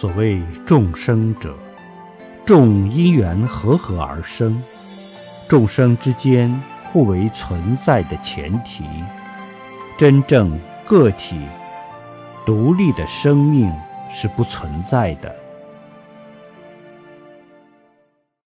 所谓众生者众因缘和合而生众生之间互为存在的前提真正个体独立的生命是不存在的。